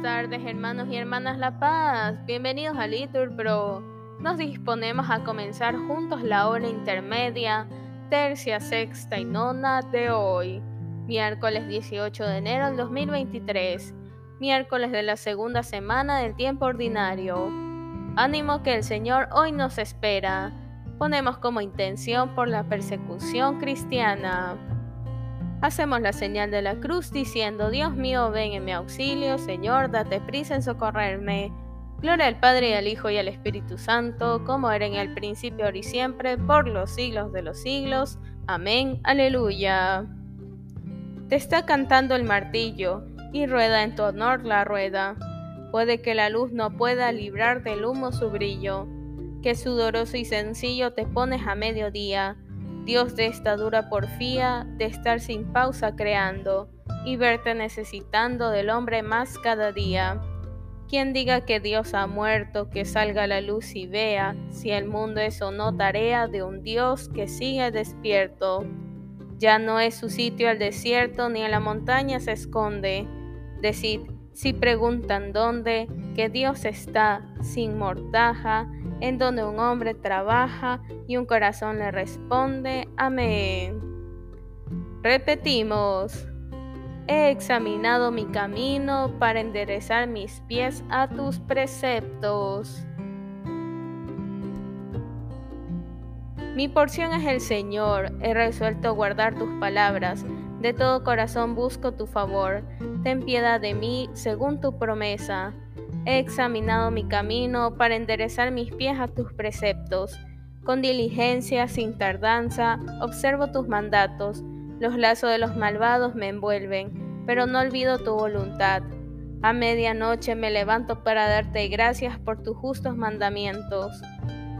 Buenas tardes, hermanos y hermanas La Paz. Bienvenidos a Litur Pro. Nos disponemos a comenzar juntos la hora intermedia, tercia, sexta y nona de hoy, miércoles 18 de enero del 2023, miércoles de la segunda semana del tiempo ordinario. Ánimo que el Señor hoy nos espera. Ponemos como intención por la persecución cristiana. Hacemos la señal de la cruz diciendo, Dios mío, ven en mi auxilio, Señor, date prisa en socorrerme. Gloria al Padre y al Hijo y al Espíritu Santo, como era en el principio, ahora y siempre, por los siglos de los siglos. Amén. Aleluya. Te está cantando el martillo, y rueda en tu honor la rueda. Puede que la luz no pueda librar del humo su brillo, que sudoroso y sencillo te pones a mediodía Dios de esta dura porfía, de estar sin pausa creando y verte necesitando del hombre más cada día. Quien diga que Dios ha muerto, que salga la luz y vea si el mundo es o no tarea de un Dios que sigue despierto. Ya no es su sitio el desierto ni en la montaña se esconde. Decid, si preguntan dónde, que Dios está sin mortaja en donde un hombre trabaja y un corazón le responde, amén. Repetimos, he examinado mi camino para enderezar mis pies a tus preceptos. Mi porción es el Señor, he resuelto guardar tus palabras, de todo corazón busco tu favor, ten piedad de mí según tu promesa. He examinado mi camino para enderezar mis pies a tus preceptos. Con diligencia, sin tardanza, observo tus mandatos. Los lazos de los malvados me envuelven, pero no olvido tu voluntad. A medianoche me levanto para darte gracias por tus justos mandamientos.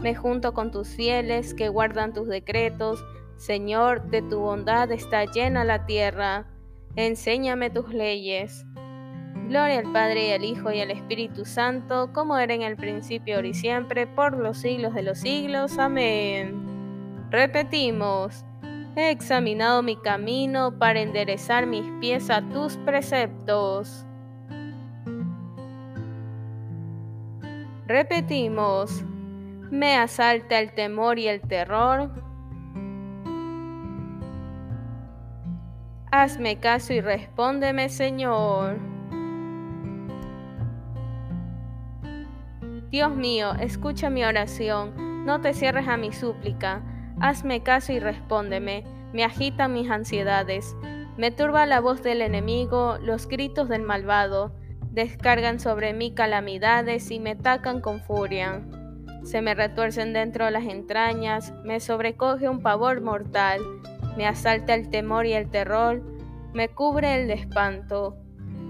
Me junto con tus fieles que guardan tus decretos. Señor, de tu bondad está llena la tierra. Enséñame tus leyes. Gloria al Padre y al Hijo y al Espíritu Santo, como era en el principio, ahora y siempre, por los siglos de los siglos. Amén. Repetimos, he examinado mi camino para enderezar mis pies a tus preceptos. Repetimos, me asalta el temor y el terror. Hazme caso y respóndeme, Señor. Dios mío, escucha mi oración, no te cierres a mi súplica, hazme caso y respóndeme, me agitan mis ansiedades, me turba la voz del enemigo, los gritos del malvado, descargan sobre mí calamidades y me atacan con furia. Se me retuercen dentro las entrañas, me sobrecoge un pavor mortal, me asalta el temor y el terror, me cubre el espanto.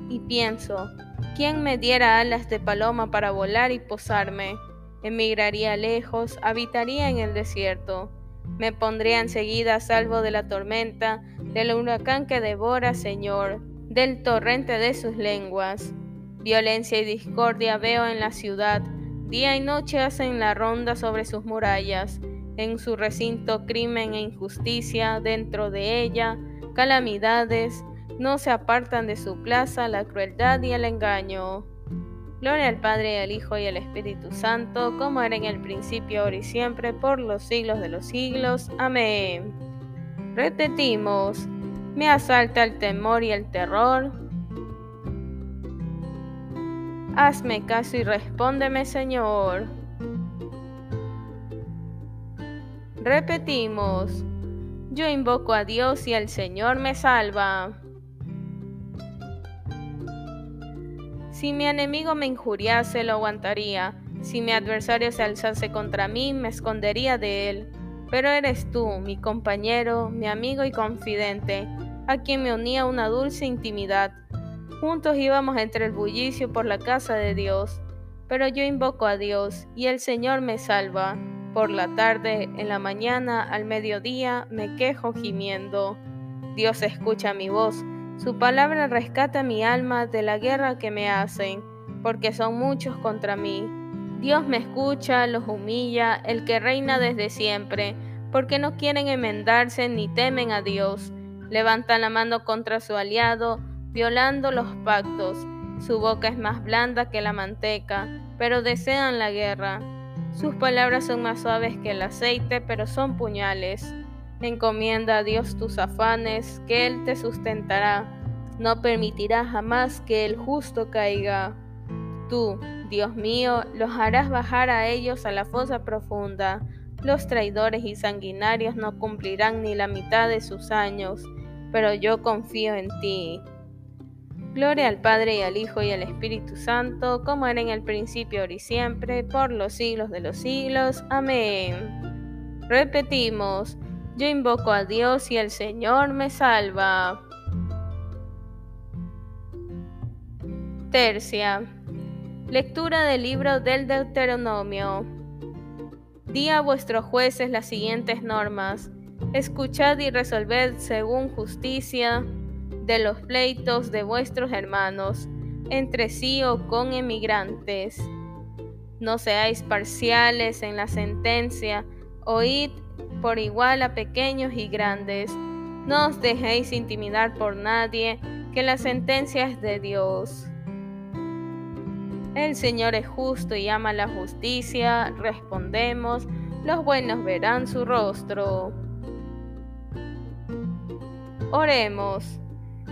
Y pienso, ¿Quién me diera alas de paloma para volar y posarme? Emigraría lejos, habitaría en el desierto. Me pondría enseguida a salvo de la tormenta, del huracán que devora, Señor, del torrente de sus lenguas. Violencia y discordia veo en la ciudad, día y noche hacen la ronda sobre sus murallas, en su recinto crimen e injusticia, dentro de ella calamidades, no se apartan de su plaza la crueldad y el engaño. Gloria al Padre, al Hijo y al Espíritu Santo, como era en el principio, ahora y siempre, por los siglos de los siglos. Amén. Repetimos, me asalta el temor y el terror. Hazme caso y respóndeme, Señor. Repetimos, yo invoco a Dios y el Señor me salva. Si mi enemigo me injuriase, lo aguantaría. Si mi adversario se alzase contra mí, me escondería de él. Pero eres tú, mi compañero, mi amigo y confidente, a quien me unía una dulce intimidad. Juntos íbamos entre el bullicio por la casa de Dios. Pero yo invoco a Dios, y el Señor me salva. Por la tarde, en la mañana, al mediodía, me quejo gimiendo. Dios escucha mi voz su palabra rescata mi alma de la guerra que me hacen, porque son muchos contra mí. Dios me escucha, los humilla, el que reina desde siempre, porque no quieren enmendarse ni temen a Dios. Levantan la mano contra su aliado, violando los pactos. Su boca es más blanda que la manteca, pero desean la guerra. Sus palabras son más suaves que el aceite, pero son puñales. Encomienda a Dios tus afanes, que Él te sustentará. No permitirá jamás que el justo caiga. Tú, Dios mío, los harás bajar a ellos a la fosa profunda. Los traidores y sanguinarios no cumplirán ni la mitad de sus años, pero yo confío en ti. Gloria al Padre y al Hijo y al Espíritu Santo, como era en el principio, ahora y siempre, por los siglos de los siglos. Amén. Repetimos, yo invoco a Dios y el Señor me salva. Tercia. Lectura del libro del Deuteronomio. Di a vuestros jueces las siguientes normas. Escuchad y resolved según justicia de los pleitos de vuestros hermanos, entre sí o con emigrantes. No seáis parciales en la sentencia, oíd por igual a pequeños y grandes. No os dejéis intimidar por nadie, que la sentencia es de Dios. El Señor es justo y ama la justicia, respondemos, los buenos verán su rostro. Oremos.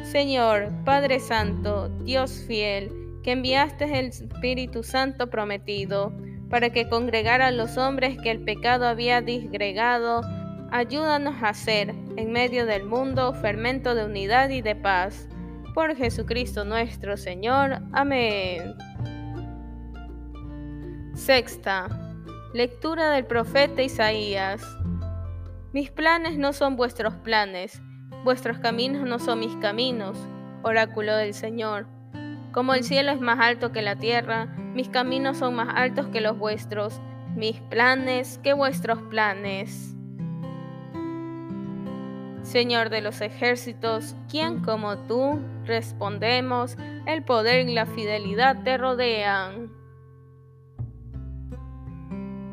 Señor, Padre Santo, Dios fiel, que enviaste el Espíritu Santo prometido, para que congregara a los hombres que el pecado había disgregado, ayúdanos a ser, en medio del mundo, fermento de unidad y de paz. Por Jesucristo nuestro Señor. Amén. Sexta. Lectura del profeta Isaías. Mis planes no son vuestros planes Vuestros caminos no son mis caminos, oráculo del Señor. Como el cielo es más alto que la tierra, mis caminos son más altos que los vuestros, mis planes que vuestros planes. Señor de los ejércitos, ¿quién como tú? Respondemos, el poder y la fidelidad te rodean.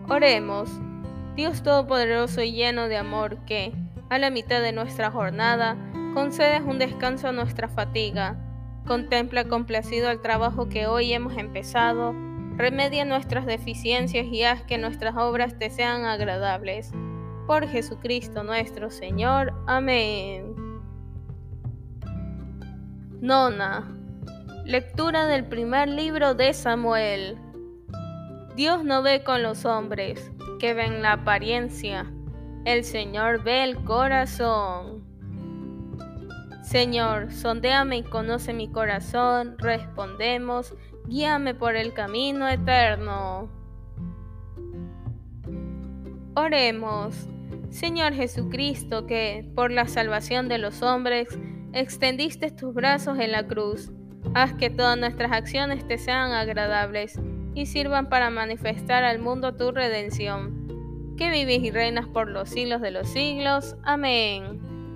Oremos, Dios Todopoderoso y lleno de amor que, a la mitad de nuestra jornada, concedes un descanso a nuestra fatiga. Contempla complacido el trabajo que hoy hemos empezado, remedia nuestras deficiencias y haz que nuestras obras te sean agradables. Por Jesucristo nuestro Señor. Amén. Nona. Lectura del primer libro de Samuel. Dios no ve con los hombres, que ven la apariencia el Señor ve el corazón. Señor, sondéame y conoce mi corazón, respondemos, guíame por el camino eterno. Oremos, Señor Jesucristo, que por la salvación de los hombres extendiste tus brazos en la cruz. Haz que todas nuestras acciones te sean agradables y sirvan para manifestar al mundo tu redención que vivís y reinas por los siglos de los siglos. Amén.